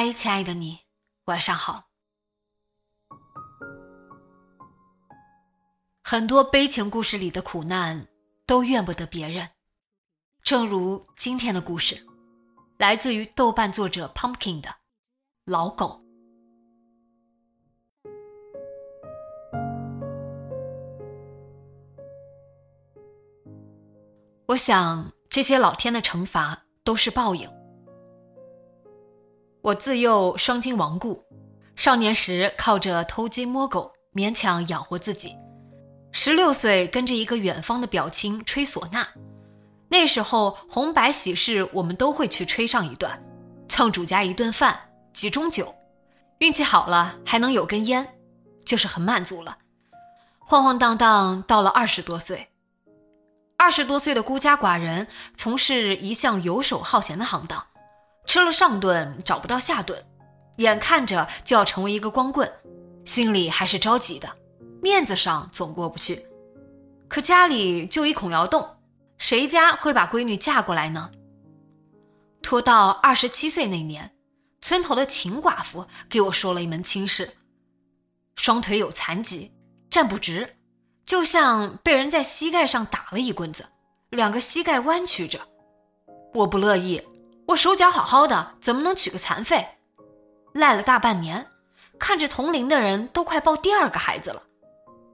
嗨，亲爱的你，晚上好。很多悲情故事里的苦难都怨不得别人，正如今天的故事，来自于豆瓣作者 Pumpkin 的《老狗》。我想，这些老天的惩罚都是报应。我自幼双亲亡故，少年时靠着偷鸡摸狗勉强养活自己。十六岁跟着一个远方的表亲吹唢呐，那时候红白喜事我们都会去吹上一段，蹭主家一顿饭，几盅酒，运气好了还能有根烟，就是很满足了。晃晃荡荡到了二十多岁，二十多岁的孤家寡人从事一项游手好闲的行当，吃了上顿找不到下顿，眼看着就要成为一个光棍，心里还是着急的。面子上总过不去，可家里就一孔窑洞，谁家会把闺女嫁过来呢？拖到二十七岁那年，村头的秦寡妇给我说了一门亲事：双腿有残疾，站不直，就像被人在膝盖上打了一棍子，两个膝盖弯曲着。我不乐意，我手脚好好的，怎么能娶个残废？赖了大半年，看着同龄的人都快抱第二个孩子了。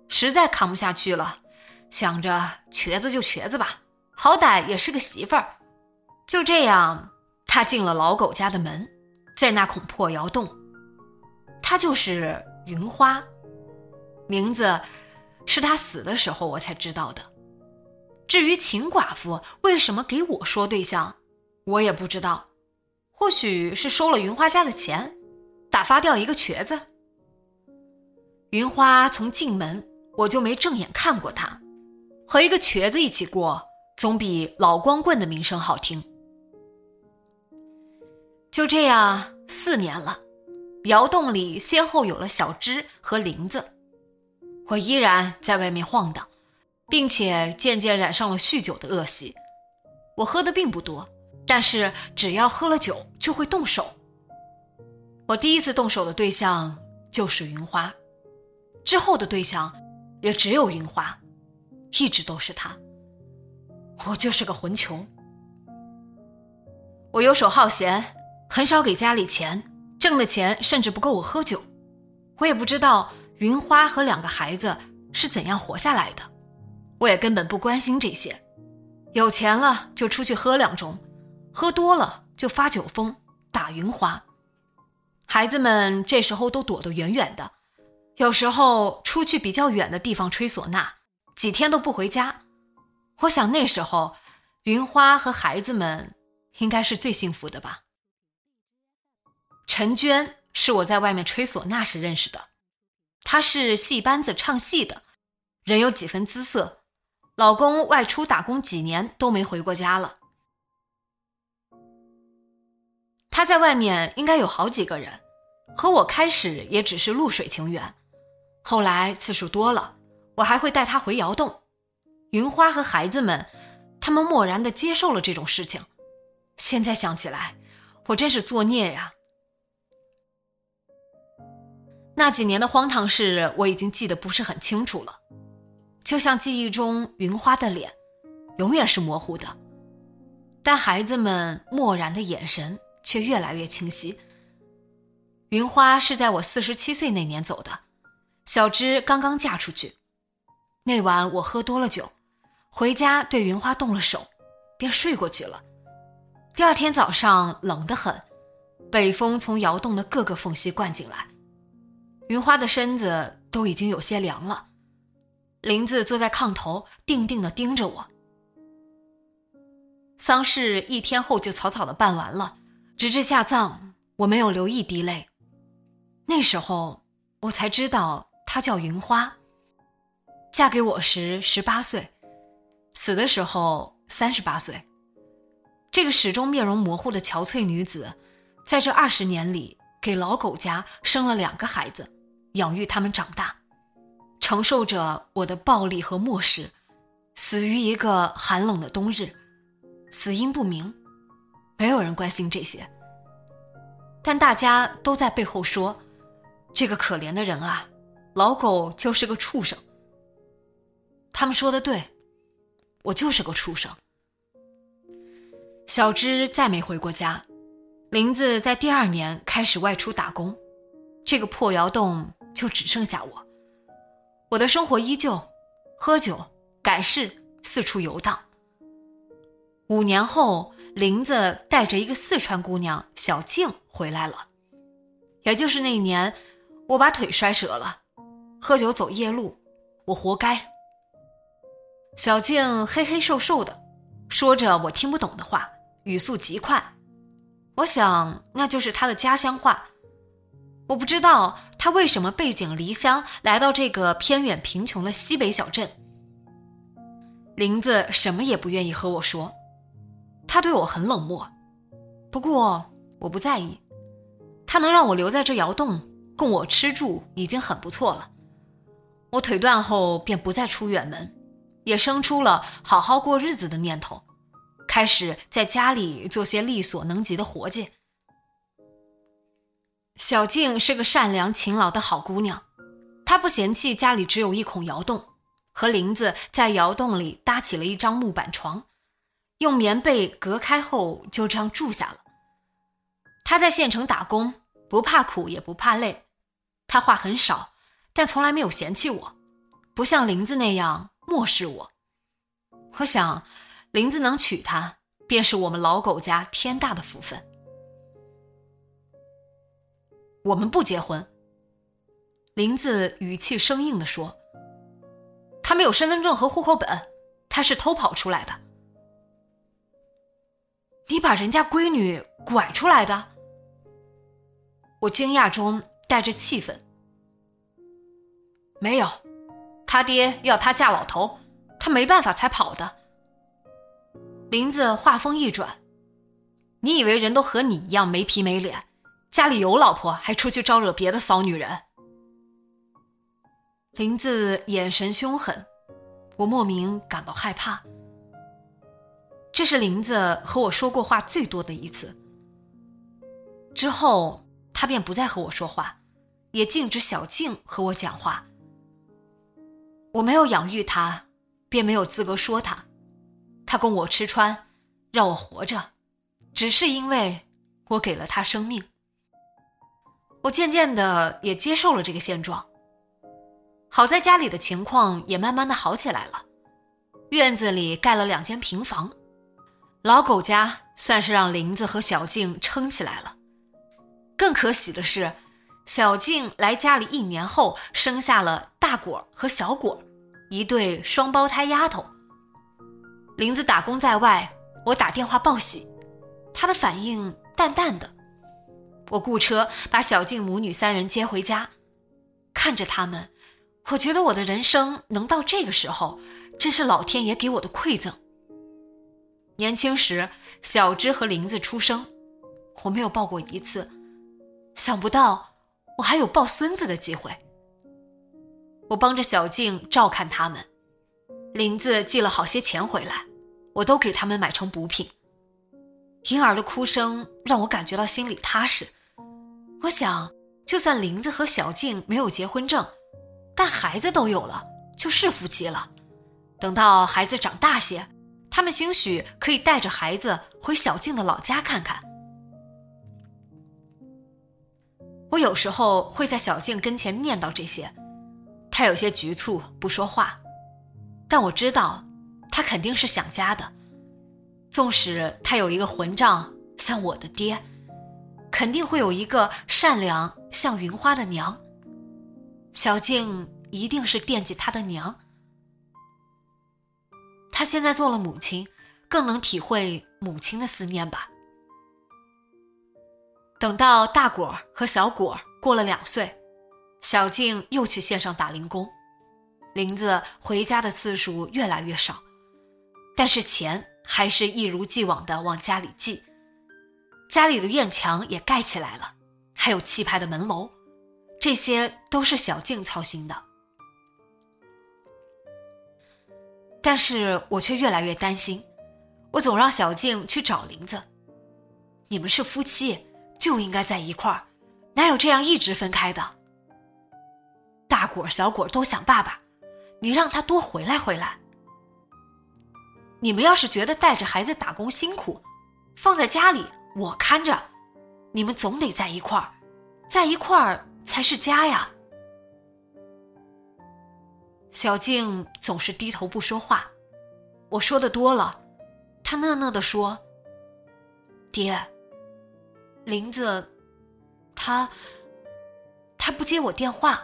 实在扛不下去了，想着瘸子就瘸子吧，好歹也是个媳妇儿。就这样，他进了老狗家的门，在那孔破窑洞，他就是云花，名字是他死的时候我才知道的。至于秦寡妇为什么给我说对象，我也不知道，或许是收了云花家的钱，打发掉一个瘸子。云花从进门。我就没正眼看过他，和一个瘸子一起过，总比老光棍的名声好听。就这样，四年了，窑洞里先后有了小芝和林子，我依然在外面晃荡，并且渐渐染上了酗酒的恶习。我喝的并不多，但是只要喝了酒就会动手。我第一次动手的对象就是云花，之后的对象。也只有云花，一直都是他。我就是个混球。我游手好闲，很少给家里钱，挣的钱甚至不够我喝酒。我也不知道云花和两个孩子是怎样活下来的，我也根本不关心这些。有钱了就出去喝两盅，喝多了就发酒疯，打云花。孩子们这时候都躲得远远的。有时候出去比较远的地方吹唢呐，几天都不回家。我想那时候，云花和孩子们应该是最幸福的吧。陈娟是我在外面吹唢呐时认识的，她是戏班子唱戏的，人有几分姿色。老公外出打工几年都没回过家了。他在外面应该有好几个人，和我开始也只是露水情缘。后来次数多了，我还会带他回窑洞。云花和孩子们，他们漠然的接受了这种事情。现在想起来，我真是作孽呀。那几年的荒唐事，我已经记得不是很清楚了，就像记忆中云花的脸，永远是模糊的，但孩子们漠然的眼神却越来越清晰。云花是在我四十七岁那年走的。小芝刚刚嫁出去，那晚我喝多了酒，回家对云花动了手，便睡过去了。第二天早上冷得很，北风从窑洞的各个缝隙灌进来，云花的身子都已经有些凉了。林子坐在炕头，定定地盯着我。丧事一天后就草草的办完了，直至下葬，我没有流一滴泪。那时候我才知道她叫云花。嫁给我时十八岁，死的时候三十八岁。这个始终面容模糊的憔悴女子，在这二十年里给老狗家生了两个孩子，养育他们长大，承受着我的暴力和漠视，死于一个寒冷的冬日，死因不明，没有人关心这些。但大家都在背后说，这个可怜的人啊，老狗就是个畜生。他们说的对，我就是个畜生。小芝再没回过家，林子在第二年开始外出打工，这个破窑洞就只剩下我。我的生活依旧，喝酒、改事、四处游荡。五年后，林子带着一个四川姑娘小静回来了，也就是那一年，我把腿摔折了，喝酒走夜路，我活该。小静黑黑瘦瘦的，说着我听不懂的话，语速极快。我想那就是她的家乡话。我不知道她为什么背井离乡来到这个偏远贫穷的西北小镇。林子什么也不愿意和我说，他对我很冷漠。不过我不在意，他能让我留在这窑洞供我吃住已经很不错了。我腿断后便不再出远门。也生出了好好过日子的念头，开始在家里做些力所能及的活计。小静是个善良勤劳的好姑娘，她不嫌弃家里只有一孔窑洞，和林子在窑洞里搭起了一张木板床，用棉被隔开后就这样住下了。他在县城打工，不怕苦也不怕累，他话很少，但从来没有嫌弃我，不像林子那样。漠视我，我想，林子能娶她，便是我们老狗家天大的福分。我们不结婚。林子语气生硬地说：“他没有身份证和户口本，他是偷跑出来的。你把人家闺女拐出来的？”我惊讶中带着气愤。没有。他爹要她嫁老头，她没办法才跑的。林子话锋一转：“你以为人都和你一样没皮没脸，家里有老婆还出去招惹别的骚女人？”林子眼神凶狠，我莫名感到害怕。这是林子和我说过话最多的一次。之后他便不再和我说话，也禁止小静和我讲话。我没有养育他，便没有资格说他。他供我吃穿，让我活着，只是因为我给了他生命。我渐渐的也接受了这个现状。好在家里的情况也慢慢的好起来了，院子里盖了两间平房，老狗家算是让林子和小静撑起来了。更可喜的是。小静来家里一年后，生下了大果和小果，一对双胞胎丫头。林子打工在外，我打电话报喜，他的反应淡淡的。我雇车把小静母女三人接回家，看着他们，我觉得我的人生能到这个时候，真是老天爷给我的馈赠。年轻时，小芝和林子出生，我没有抱过一次，想不到。我还有抱孙子的机会。我帮着小静照看他们，林子寄了好些钱回来，我都给他们买成补品。婴儿的哭声让我感觉到心里踏实。我想，就算林子和小静没有结婚证，但孩子都有了，就是夫妻了。等到孩子长大些，他们兴许可以带着孩子回小静的老家看看。我有时候会在小静跟前念叨这些，她有些局促，不说话，但我知道，他肯定是想家的。纵使他有一个混账像我的爹，肯定会有一个善良像云花的娘。小静一定是惦记他的娘。他现在做了母亲，更能体会母亲的思念吧。等到大果和小果过了两岁，小静又去县上打零工，林子回家的次数越来越少，但是钱还是一如既往的往家里寄。家里的院墙也盖起来了，还有气派的门楼，这些都是小静操心的。但是我却越来越担心，我总让小静去找林子，你们是夫妻。就应该在一块儿，哪有这样一直分开的？大果小果都想爸爸，你让他多回来回来。你们要是觉得带着孩子打工辛苦，放在家里我看着，你们总得在一块儿，在一块儿才是家呀。小静总是低头不说话，我说的多了，她讷讷的说：“爹。”林子，他，他不接我电话。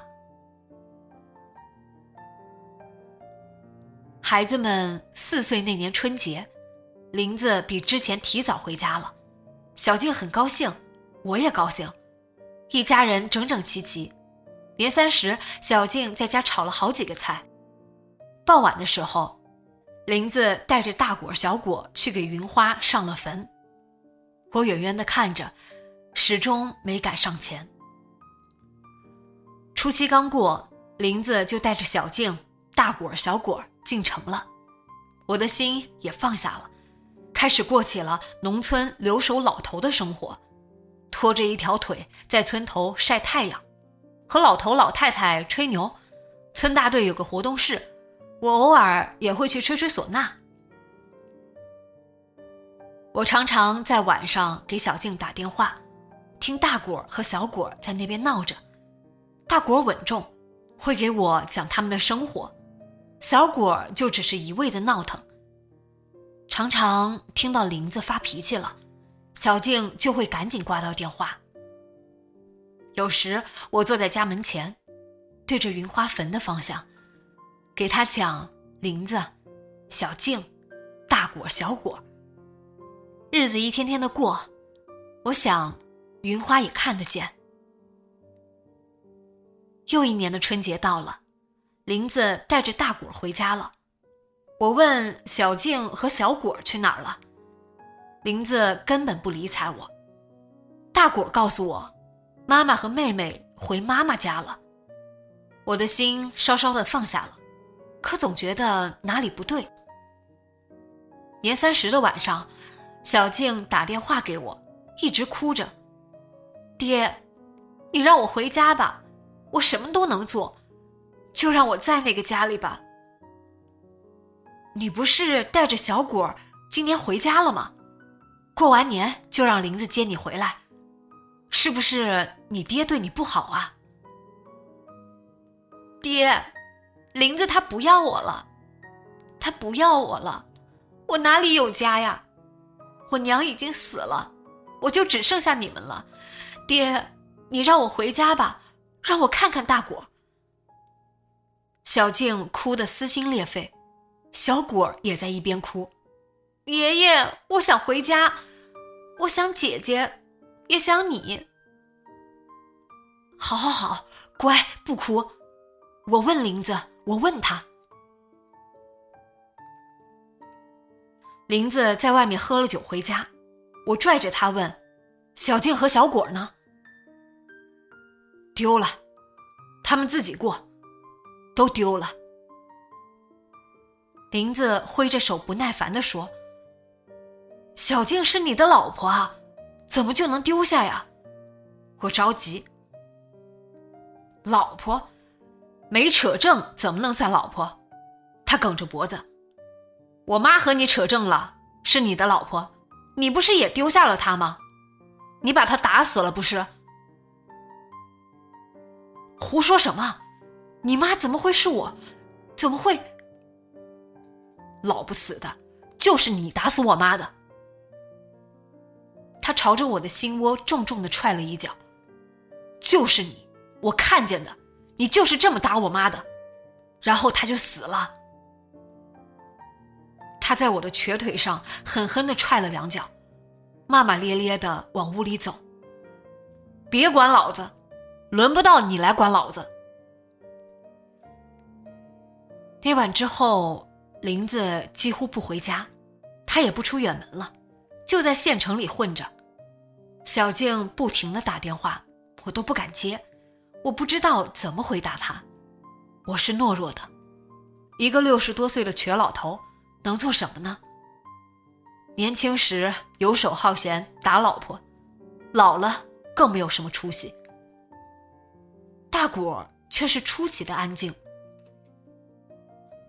孩子们四岁那年春节，林子比之前提早回家了，小静很高兴，我也高兴，一家人整整齐齐。年三十，小静在家炒了好几个菜。傍晚的时候，林子带着大果、小果去给云花上了坟。我远远的看着。始终没敢上前。初七刚过，林子就带着小静、大果、小果进城了，我的心也放下了，开始过起了农村留守老头的生活，拖着一条腿在村头晒太阳，和老头老太太吹牛。村大队有个活动室，我偶尔也会去吹吹唢呐。我常常在晚上给小静打电话。听大果和小果在那边闹着，大果稳重，会给我讲他们的生活，小果就只是一味的闹腾。常常听到林子发脾气了，小静就会赶紧挂掉电话。有时我坐在家门前，对着云花坟的方向，给他讲林子、小静、大果、小果。日子一天天的过，我想。云花也看得见。又一年的春节到了，林子带着大果回家了。我问小静和小果去哪儿了，林子根本不理睬我。大果告诉我，妈妈和妹妹回妈妈家了。我的心稍稍的放下了，可总觉得哪里不对。年三十的晚上，小静打电话给我，一直哭着。爹，你让我回家吧，我什么都能做，就让我在那个家里吧。你不是带着小果今年回家了吗？过完年就让林子接你回来，是不是你爹对你不好啊？爹，林子他不要我了，他不要我了，我哪里有家呀？我娘已经死了，我就只剩下你们了。爹，你让我回家吧，让我看看大果。小静哭得撕心裂肺，小果也在一边哭。爷爷，我想回家，我想姐姐，也想你。好好好，乖，不哭。我问林子，我问他。林子在外面喝了酒回家，我拽着他问：“小静和小果呢？”丢了，他们自己过，都丢了。林子挥着手，不耐烦的说：“小静是你的老婆啊，怎么就能丢下呀？”我着急。老婆，没扯证怎么能算老婆？他梗着脖子：“我妈和你扯证了，是你的老婆，你不是也丢下了她吗？你把她打死了不是？”胡说什么？你妈怎么会是我？怎么会？老不死的，就是你打死我妈的！他朝着我的心窝重重的踹了一脚。就是你，我看见的，你就是这么打我妈的，然后他就死了。他在我的瘸腿上狠狠的踹了两脚，骂骂咧咧的往屋里走。别管老子，轮不到你来管老子。那晚之后，林子几乎不回家，他也不出远门了，就在县城里混着。小静不停的打电话，我都不敢接，我不知道怎么回答他。我是懦弱的，一个六十多岁的瘸老头。能做什么呢？年轻时游手好闲，打老婆；老了更没有什么出息。大果却是出奇的安静，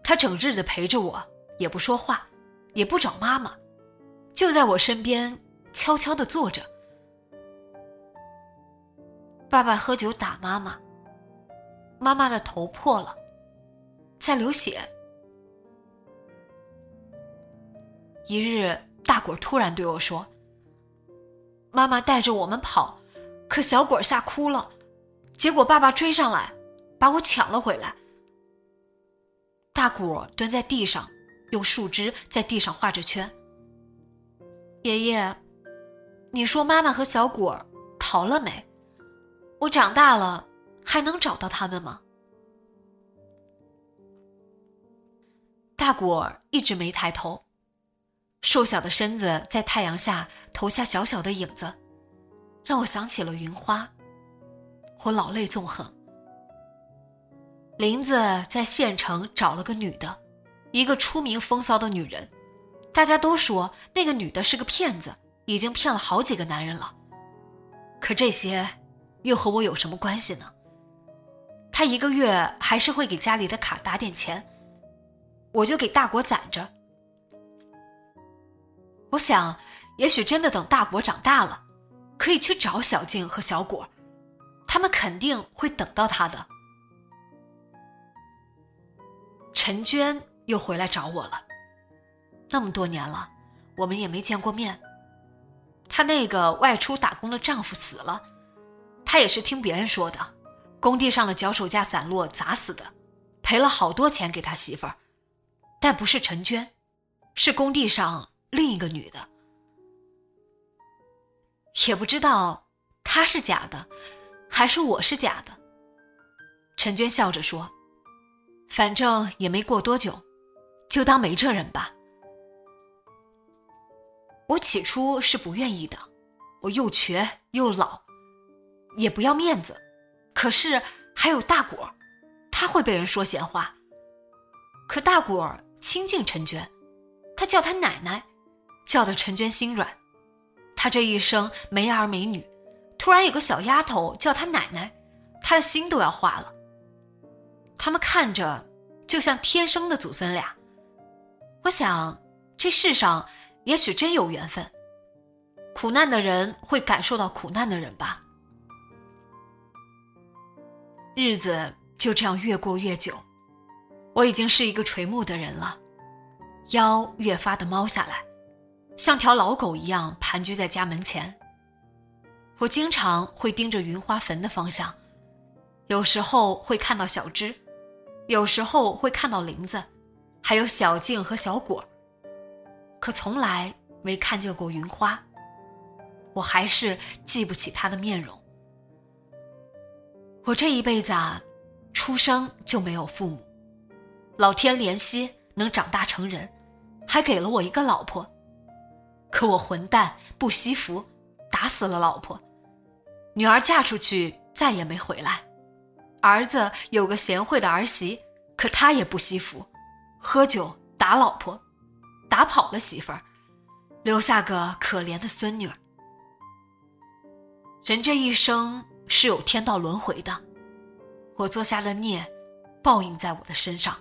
他整日的陪着我，也不说话，也不找妈妈，就在我身边悄悄的坐着。爸爸喝酒打妈妈，妈妈的头破了，在流血。一日，大果突然对我说：“妈妈带着我们跑，可小果吓哭了，结果爸爸追上来，把我抢了回来。”大果蹲在地上，用树枝在地上画着圈。爷爷，你说妈妈和小果逃了没？我长大了还能找到他们吗？大果儿一直没抬头。瘦小的身子在太阳下投下小小的影子，让我想起了云花。我老泪纵横。林子在县城找了个女的，一个出名风骚的女人，大家都说那个女的是个骗子，已经骗了好几个男人了。可这些又和我有什么关系呢？她一个月还是会给家里的卡打点钱，我就给大国攒着。我想，也许真的等大果长大了，可以去找小静和小果，他们肯定会等到他的。陈娟又回来找我了，那么多年了，我们也没见过面。她那个外出打工的丈夫死了，她也是听别人说的，工地上的脚手架散落砸死的，赔了好多钱给他媳妇儿，但不是陈娟，是工地上。另一个女的，也不知道她是假的，还是我是假的。陈娟笑着说：“反正也没过多久，就当没这人吧。”我起初是不愿意的，我又瘸又老，也不要面子。可是还有大果，他会被人说闲话。可大果亲近陈娟，他叫她奶奶。叫得陈娟心软，他这一生没儿没女，突然有个小丫头叫她奶奶，他的心都要化了。他们看着就像天生的祖孙俩，我想这世上也许真有缘分，苦难的人会感受到苦难的人吧。日子就这样越过越久，我已经是一个垂暮的人了，腰越发的猫下来。像条老狗一样盘踞在家门前。我经常会盯着云花坟的方向，有时候会看到小芝，有时候会看到林子，还有小静和小果，可从来没看见过云花。我还是记不起她的面容。我这一辈子啊，出生就没有父母，老天怜惜能长大成人，还给了我一个老婆。可我混蛋不惜福，打死了老婆，女儿嫁出去再也没回来，儿子有个贤惠的儿媳，可他也不惜福，喝酒打老婆，打跑了媳妇儿，留下个可怜的孙女儿。人这一生是有天道轮回的，我做下的孽，报应在我的身上，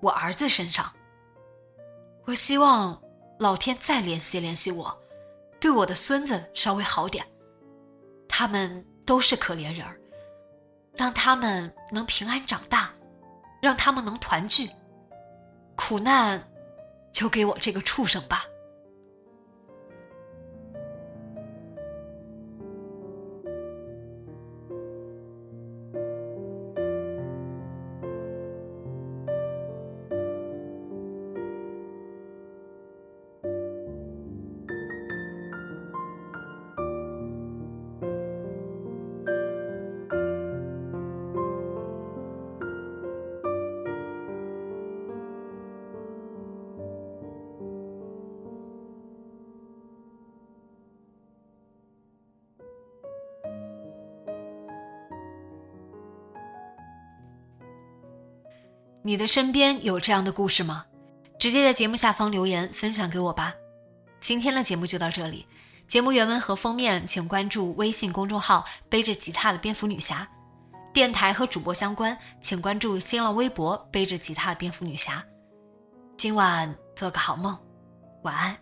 我儿子身上。我希望。老天再联系联系我，对我的孙子稍微好点。他们都是可怜人儿，让他们能平安长大，让他们能团聚。苦难就给我这个畜生吧。你的身边有这样的故事吗？直接在节目下方留言分享给我吧。今天的节目就到这里，节目原文和封面请关注微信公众号“背着吉他的蝙蝠女侠”，电台和主播相关请关注新浪微博“背着吉他的蝙蝠女侠”。今晚做个好梦，晚安。